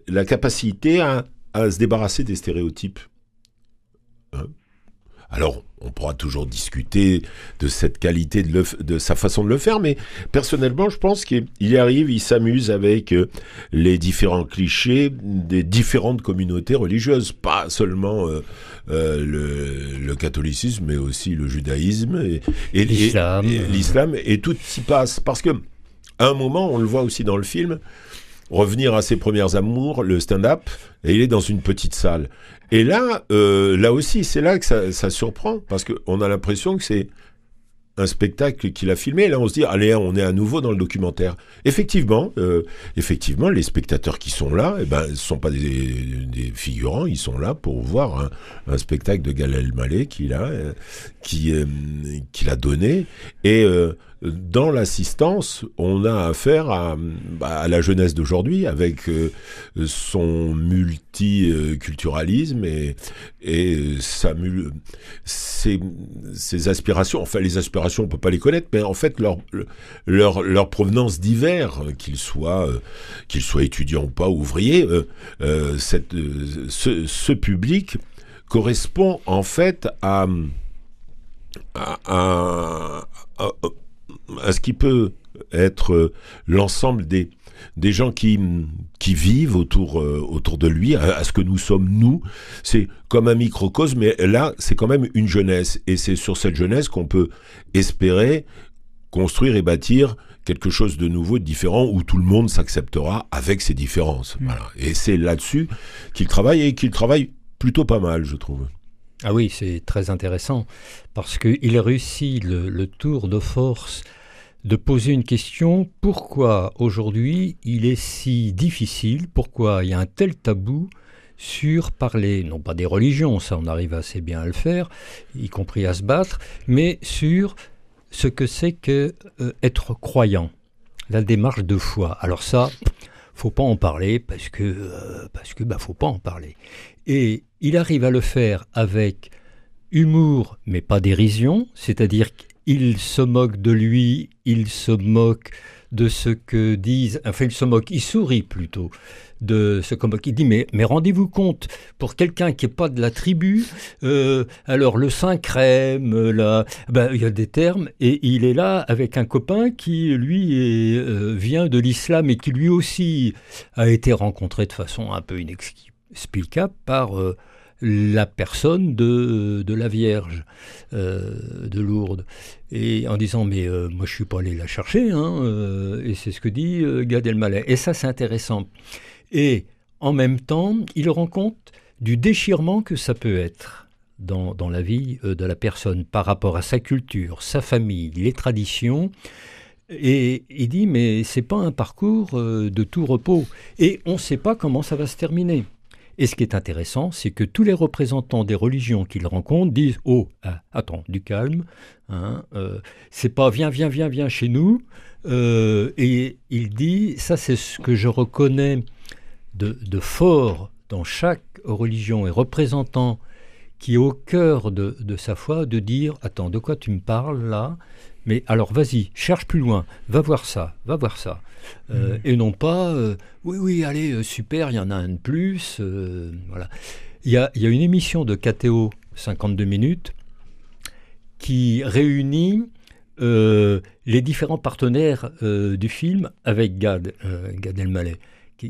la capacité à, à se débarrasser des stéréotypes. Hein? Alors, on pourra toujours discuter de cette qualité de, le f- de sa façon de le faire, mais personnellement, je pense qu'il y arrive, il s'amuse avec euh, les différents clichés des différentes communautés religieuses, pas seulement euh, euh, le, le catholicisme, mais aussi le judaïsme et, et- et- L'islam. et l'islam, et tout s'y passe. Parce que, à un moment, on le voit aussi dans le film, revenir à ses premières amours, le stand-up, et il est dans une petite salle. Et là, euh, là aussi, c'est là que ça, ça surprend, parce qu'on a l'impression que c'est un spectacle qu'il a filmé. Et là, on se dit, allez, on est à nouveau dans le documentaire. Effectivement, euh, effectivement, les spectateurs qui sont là, eh ben, ce sont pas des, figurants, ils sont là pour voir un, spectacle de Gad Elmaleh qu'il a, euh, qui, qu'il a donné. Et dans l'assistance, on a affaire à, bah, la jeunesse d'aujourd'hui avec euh, son multiculturalisme et, et mul- ses, aspirations. Enfin, les aspirations, on peut pas les connaître, mais en fait, leur, provenance divers, euh, qu'ils soient, euh, qu'ils soient étudiants ou pas, ouvriers, euh, euh, euh, ce, public correspond en fait à, à, à- à- à ce qui peut être euh, l'ensemble des, des gens qui, qui vivent autour, euh, autour de lui, à, à ce que nous sommes nous. C'est comme un microcosme, mais là, c'est quand même une jeunesse. Et c'est sur cette jeunesse qu'on peut espérer construire et bâtir quelque chose de nouveau, de différent, où tout le monde s'acceptera avec ses différences. Voilà. Et c'est là-dessus qu'il travaille et qu'il travaille plutôt pas mal, je trouve. Ah oui, c'est très intéressant parce qu'il réussit le, le tour de force de poser une question pourquoi aujourd'hui il est si difficile, pourquoi il y a un tel tabou sur parler, non pas des religions, ça on arrive assez bien à le faire, y compris à se battre, mais sur ce que c'est que euh, être croyant, la démarche de foi. Alors ça, faut pas en parler parce que euh, parce que bah faut pas en parler. Et il arrive à le faire avec humour, mais pas dérision, c'est-à-dire qu'il se moque de lui, il se moque de ce que disent, enfin il se moque, il sourit plutôt de ce qu'on il dit. Mais, mais rendez-vous compte pour quelqu'un qui n'est pas de la tribu euh, alors le saint crème euh, là ben, il y a des termes et il est là avec un copain qui lui euh, vient de l'islam et qui lui aussi a été rencontré de façon un peu inexplicable par la personne de, de la Vierge euh, de Lourdes. Et en disant, mais euh, moi je suis pas allé la chercher, hein, euh, et c'est ce que dit Gad Elmaleh. Et ça c'est intéressant. Et en même temps, il rend compte du déchirement que ça peut être dans, dans la vie de la personne par rapport à sa culture, sa famille, les traditions. Et il dit, mais c'est pas un parcours de tout repos. Et on ne sait pas comment ça va se terminer. Et ce qui est intéressant, c'est que tous les représentants des religions qu'il rencontre disent Oh, ah, attends, du calme, hein, euh, c'est pas viens, viens, viens, viens chez nous. Euh, et il dit Ça, c'est ce que je reconnais de, fort dans chaque religion et représentant qui est au cœur de sa foi, de dire Attends, de quoi tu me parles là? Mais alors vas-y, cherche plus loin, va voir ça, va voir ça. Euh, Mhm. Et non pas, euh, oui, oui, allez, euh, super, il y en a un de plus. euh, voilà. Il y a, il y a une émission de KTO, 52 minutes, qui réunit les différents partenaires du film avec Gad, Gad Elmaleh,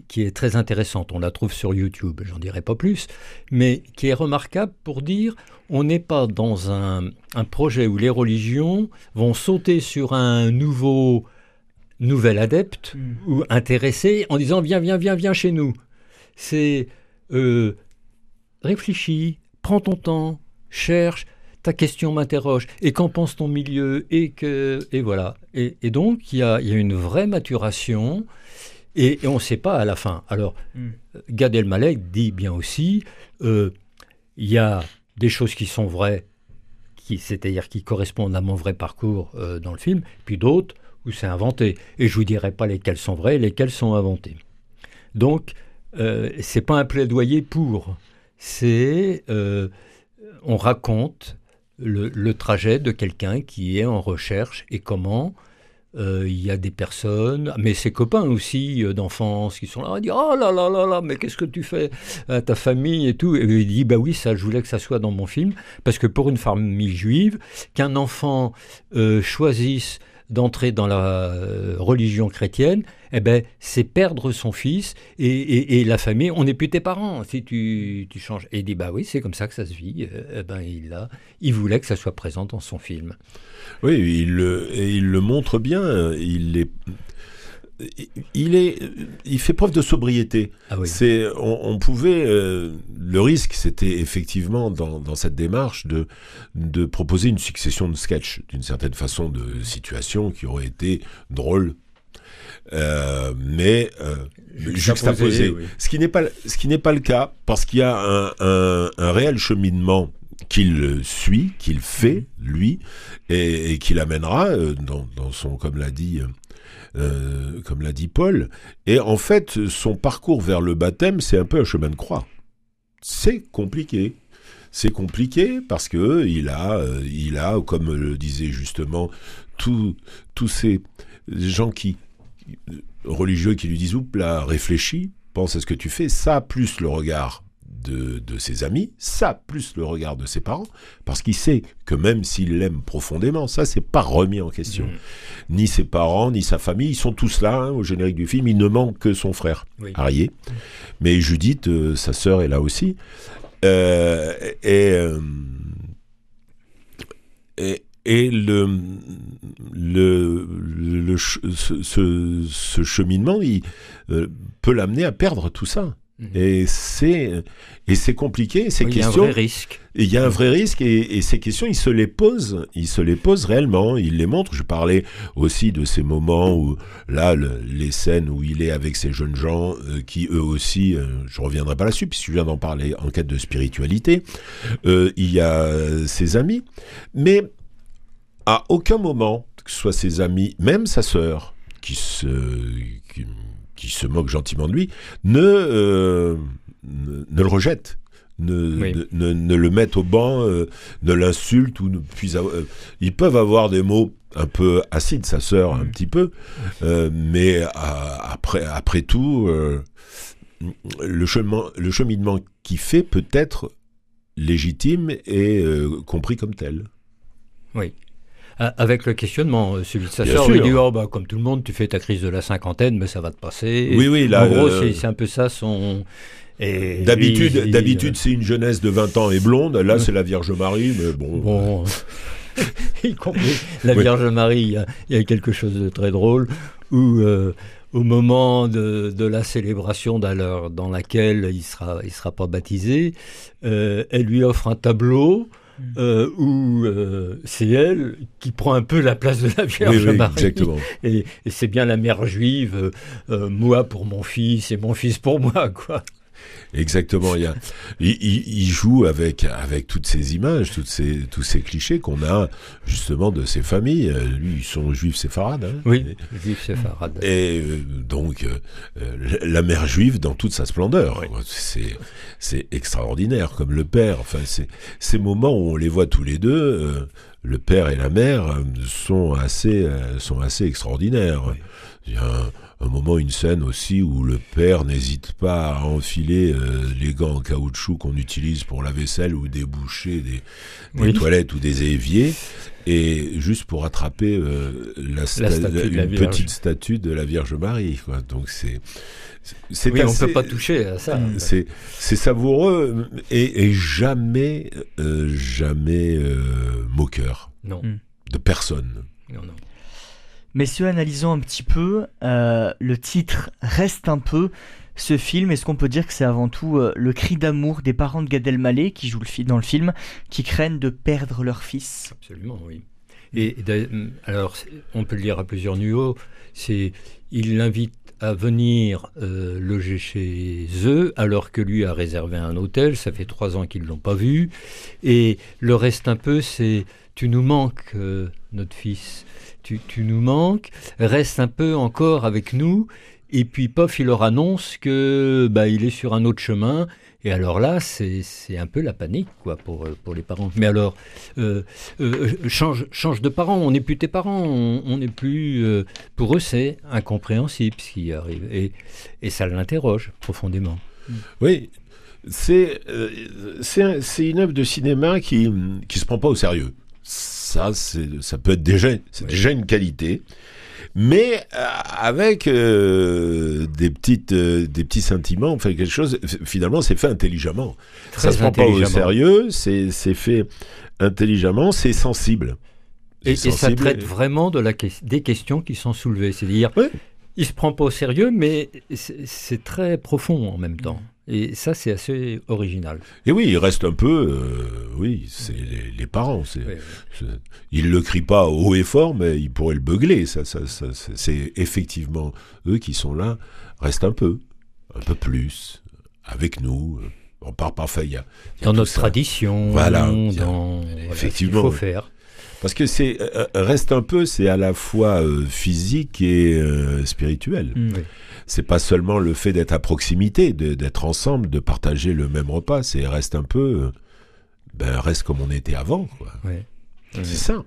qui, est très intéressante. On la trouve sur YouTube, j'en dirai pas plus, mais qui est remarquable pour dire on n'est pas dans un, projet où les religions vont sauter sur un nouveau nouvel adepte hmm. ou intéressé en disant viens, viens, viens, viens chez nous. C'est euh, réfléchis, prends ton temps, cherche, ta question m'interroge, et qu'en pense ton milieu, et que, et voilà. Et, donc, il y a, une vraie maturation, et, on ne sait pas à la fin. Alors, mm. Gad Elmalek dit bien aussi, euh, il y a des choses qui sont vraies, qui, c'est-à-dire qui correspondent à mon vrai parcours euh, dans le film, puis d'autres où c'est inventé. Et je vous dirai pas lesquelles sont vraies, lesquelles sont inventées. Donc, euh, c'est pas un plaidoyer pour, c'est euh, on raconte le, trajet de quelqu'un qui est en recherche et comment euh, il y a des personnes, mais ses copains aussi euh, d'enfance qui sont là, on dit oh là là là là, mais qu'est-ce que tu fais à ta famille et tout. Et il dit bah oui, ça, je voulais que ça soit dans mon film parce que pour une famille juive, qu'un enfant euh, choisisse d'entrer dans la religion chrétienne, eh ben, c'est perdre son fils et, la famille. On n'est plus tes parents si tu, changes. Et il dit bah oui, c'est comme ça que ça se vit. Eh ben, il, a, il voulait que ça soit présent dans son film. Oui, il le, et il le montre bien. Il est il est, il fait preuve de sobriété. Ah c'est, on, pouvait, euh, le risque, c'était effectivement dans, cette démarche de de proposer une succession de sketchs, d'une certaine façon, de situations qui auraient été drôles, euh, mais euh, juxtaposées. Ce qui n'est pas, ce qui n'est pas le cas, parce qu'il y a un, un réel cheminement qu'il suit, qu'il fait, lui, et, qu'il amènera euh, dans, son, comme l'a dit, euh, euh, comme l'a dit Paul. Et en fait, son parcours vers le baptême, c'est un peu un chemin de croix. C'est compliqué. C'est compliqué parce que il a, il a, comme le disait justement, tous ces gens qui religieux qui lui disent oups là, réfléchis, pense à ce que tu fais, ça plus le regard de, ses amis, ça plus le regard de ses parents, parce qu'il sait que même s'il l'aime profondément, ça c'est pas remis en question. Mm. Ni ses parents, ni sa famille, ils sont tous là hein, au générique du film. Il ne manque que son frère, oui. Mais Judith, euh, sa sœur, est là aussi. Euh, euh, et, et, le, le, le, ce, ce, cheminement, il peut l'amener à perdre tout ça. Mhm. Et c'est et c'est compliqué. Ces questions. Il y a un vrai risque. Il y a un vrai risque et, ces questions, il se les pose. Il se les pose réellement. Il les montre. Je parlais aussi de ces moments où là, les scènes où il est avec ces jeunes gens euh, qui eux aussi, euh, je reviendrai pas là-dessus puisque je viens d'en parler en quête de spiritualité. Euh, il y a ses amis, mais à aucun moment, que ce soit ses amis, même sa sœur, qui se qui, qui se moque gentiment de lui, ne, euh, ne, le rejette. Ne, ne, le mette au banc, euh, ne l'insulte ou ne euh, ils peuvent avoir des mots un peu acides, sa sœur un petit peu, mais après, après tout, le, chemin, le cheminement qu'il fait peut être légitime et compris comme tel. Oui. Euh, avec le questionnement. Euh, celui de sa sœur lui dit oh, bah, Comme tout le monde, tu fais ta crise de la cinquantaine, mais ça va te passer. Oui, oui, là. En gros, euh, c'est un peu ça son. D'habitude, d'habitude, c'est une jeunesse de 20 ans et blonde. Là, c'est la Vierge Marie, mais bon. bon. la Vierge Marie, il y, a quelque chose de très drôle où. au moment de, de, la célébration dans laquelle il sera, il sera pas baptisé, elle lui offre un tableau euh, où euh, c'est elle qui prend un peu la place de la Vierge Marie. Exactement. Et, c'est bien la mère juive, euh, moi pour mon fils et mon fils pour moi, quoi. Exactement. Il, y a, il, joue avec avec toutes ces images, toutes ces tous ces clichés qu'on a justement de ces familles. Lui, ils sont juifs séfarades. Hein. oui, juifs séfarades. Et euh, donc euh, la mère juive dans toute sa splendeur. C'est c'est extraordinaire, comme le père. Enfin, c'est ces moments où on les voit tous les deux. Euh, le père et la mère sont assez sont assez extraordinaires. il y a un, un moment, une scène aussi où le père n'hésite pas à enfiler euh, les gants en caoutchouc qu'on utilise pour la vaisselle ou déboucher des, des Oui. toilettes ou des éviers, et juste pour attraper euh, la, sta- statue de la une Vierge. petite statue de la Vierge Marie. Quoi. Donc c'est c'est Oui, on assez- peut pas toucher à ça. C'est c'est savoureux et, et jamais euh, jamais euh, moqueur Non, Mm. de personne. non, non. Messieurs, analysons un petit peu. euh, le titre reste un peu. Ce film, est-ce qu'on peut dire que c'est avant tout euh, le cri d'amour des parents de Gad Elmaleh qui jouent le dans le film, qui craignent de perdre leur fils? Absolument, oui. Et d'a- alors, on peut le lire à plusieurs niveaux. C'est, il l'invite à venir euh, loger chez eux, alors que lui a réservé un hôtel. Ça fait trois ans qu'ils l'ont pas vu. Et le reste un peu, c'est, tu nous manques, notre fils. Tu, nous manques. Reste un peu encore avec nous. Et puis, pof, il leur annonce que bah, il est sur un autre chemin. Et alors là, c'est, un peu la panique, quoi, pour, pour les parents. Mais alors, euh, euh, change, change de parents, on n'est plus tes parents, on n'est plus... euh, pour eux, c'est incompréhensible ce qui arrive. Et, et ça l'interroge profondément. Oui, c'est c'est un- c'est une œuvre de cinéma qui qui se prend pas au sérieux. Ça, ça peut être déjà c'est Oui. déjà une qualité, mais euh, avec euh, des petites euh, des petits sentiments, enfin quelque chose. Finalement, c'est fait intelligemment. ça Très se prend pas au sérieux. C'est fait intelligemment. C'est sensible. Et, ça traite vraiment de la, ques- des questions qui sont soulevées. C'est-à-dire, Oui. il se prend pas au sérieux, mais c'est très profond en même temps. Et ça, c'est assez original. Et oui, il reste un peu. euh, oui, c'est les, les parents. C'est Oui, C'est- Il le crie pas haut et fort, mais il pourrait le beugler. Ça, ça, ça, c'est- effectivement eux qui sont là. Reste un peu, un peu plus, avec nous. On part parfait. Il y a, il y a Dans notre ça. tradition, Voilà, dans il a- voilà, effectivement. ce qu'il faut faire. Parce que c'est euh, euh, reste un peu, c'est à la fois euh, physique et spirituel. Mm. Oui. C'est pas seulement le fait d'être à proximité, d'être ensemble, de partager le même repas. C'est reste un peu, ben reste comme on était avant. C'est ça.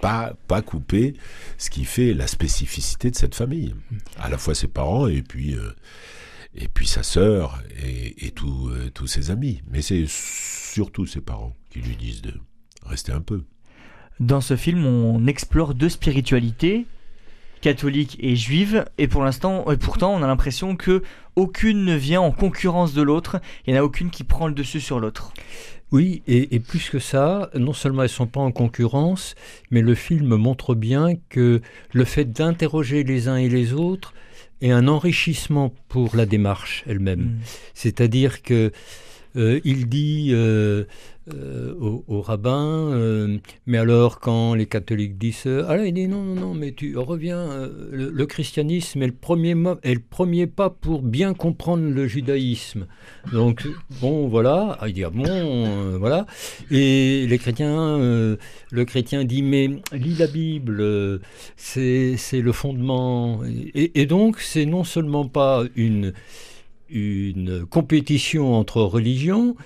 Pas, pas couper ce qui fait la spécificité de cette famille. À la fois ses parents et puis, euh, et puis sa sœur et, et euh, tous ses amis. Mais c'est surtout ses parents qui lui disent de rester un peu. Dans ce film, on explore deux spiritualités, catholique et juive, et pour l'instant, et pourtant, on a l'impression que aucune ne vient en concurrence de l'autre. Il n'y en a aucune qui prend le dessus sur l'autre. Oui, et, et plus que ça, non seulement elles ne sont pas en concurrence, mais le film montre bien que le fait d'interroger les uns et les autres est un enrichissement pour la démarche elle-même. Mm. C'est-à-dire que euh, il dit euh, euh, au, au rabbin, euh, mais alors quand les catholiques disent, euh, là, il dit non, non, non, mais tu reviens, euh, le, christianisme est le, premier est le premier pas pour bien comprendre le judaïsme. Donc, bon, voilà, Ah, il dit, ah bon, euh, voilà. Et les chrétiens, le chrétien dit, mais lis la Bible, c'est le fondement. Et, et donc, c'est non seulement pas une une compétition entre religions,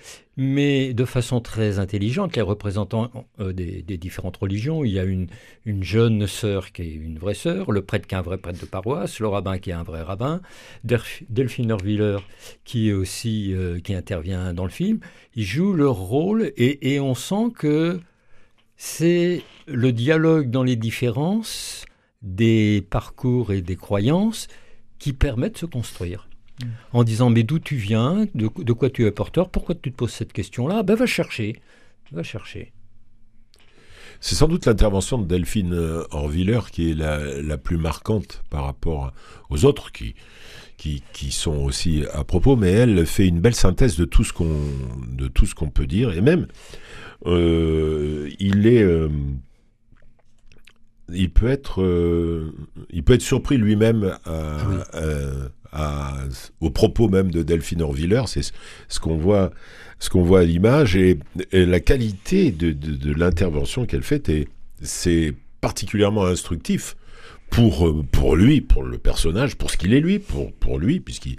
mais de façon très intelligente. Les représentants euh, des, différentes religions, il y a une, une jeune sœur qui est une vraie sœur, le prêtre qui est un vrai prêtre de paroisse, le rabbin qui est un vrai rabbin, Delph- Delphine Erwiller qui est aussi euh, qui intervient dans le film. Ils jouent leur rôle et, et on sent que c'est le dialogue dans les différences des parcours et des croyances qui permet de se construire. Mm. En disant, mais d'où tu viens, de, quoi tu es porteur, pourquoi tu te poses cette question-là? Ben va chercher, va chercher. C'est sans doute l'intervention de Delphine euh, Orviller qui est la, la plus marquante par rapport aux autres qui, qui, qui sont aussi à propos, mais elle fait une belle synthèse de tout ce qu'on de tout ce qu'on peut dire. Et même euh, il est euh, il peut être euh, il peut être surpris lui-même à, Oui. à- à- aux propos même de Delphine Orviller, c'est ce- ce qu'on voit ce qu'on voit à l'image et, et la qualité de, de- de l'intervention qu'elle fait est c'est particulièrement instructif pour euh, pour lui, pour le personnage, pour ce qu'il est lui, pour pour lui puisqu'il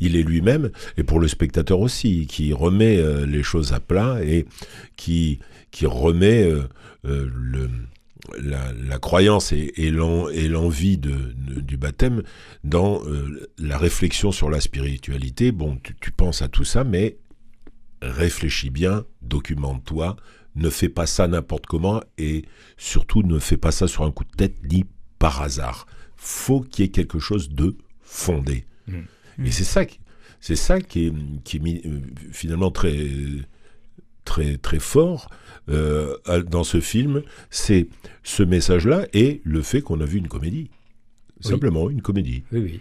il est lui-même et pour le spectateur aussi qui remet euh, les choses à plat et qui qui remet euh, euh, le la, croyance et, et l'envie de, du baptême dans euh, la réflexion sur la spiritualité. Bon, tu, penses à tout ça, mais réfléchis bien, documente-toi, ne fais pas ça n'importe comment et surtout ne fais pas ça sur un coup de tête ni par hasard. Faut qu'il y ait quelque chose de fondé. Mmh. Et c'est ça, c'est ça qui est, qui est euh, finalement très très très fort euh, dans ce film, c'est ce message-là et le fait qu'on a vu une comédie. Simplement une comédie. Oui, oui.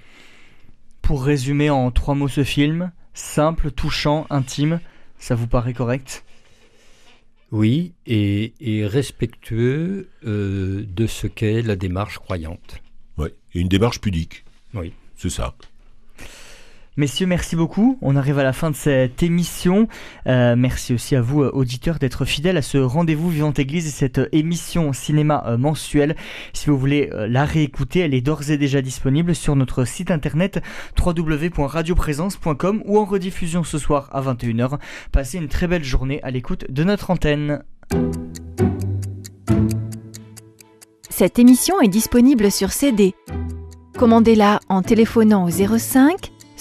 Pour résumer en trois mots ce film, simple, touchant, intime, ça vous paraît correct? Oui, et, respectueux euh, de ce qu'est la démarche croyante. Oui, et une démarche pudique. Oui. C'est ça. Messieurs, merci beaucoup. On arrive à la fin de cette émission. Euh, merci aussi à vous, euh, auditeurs, d'être fidèles à ce rendez-vous Vivante Église et cette euh, émission cinéma mensuelle. Si vous voulez la réécouter, elle est d'ores et déjà disponible sur notre site internet www.radioprésence.com ou en rediffusion ce soir à 21h. Passez une très belle journée à l'écoute de notre antenne. Cette émission est disponible sur CD. Commandez-la en téléphonant au 05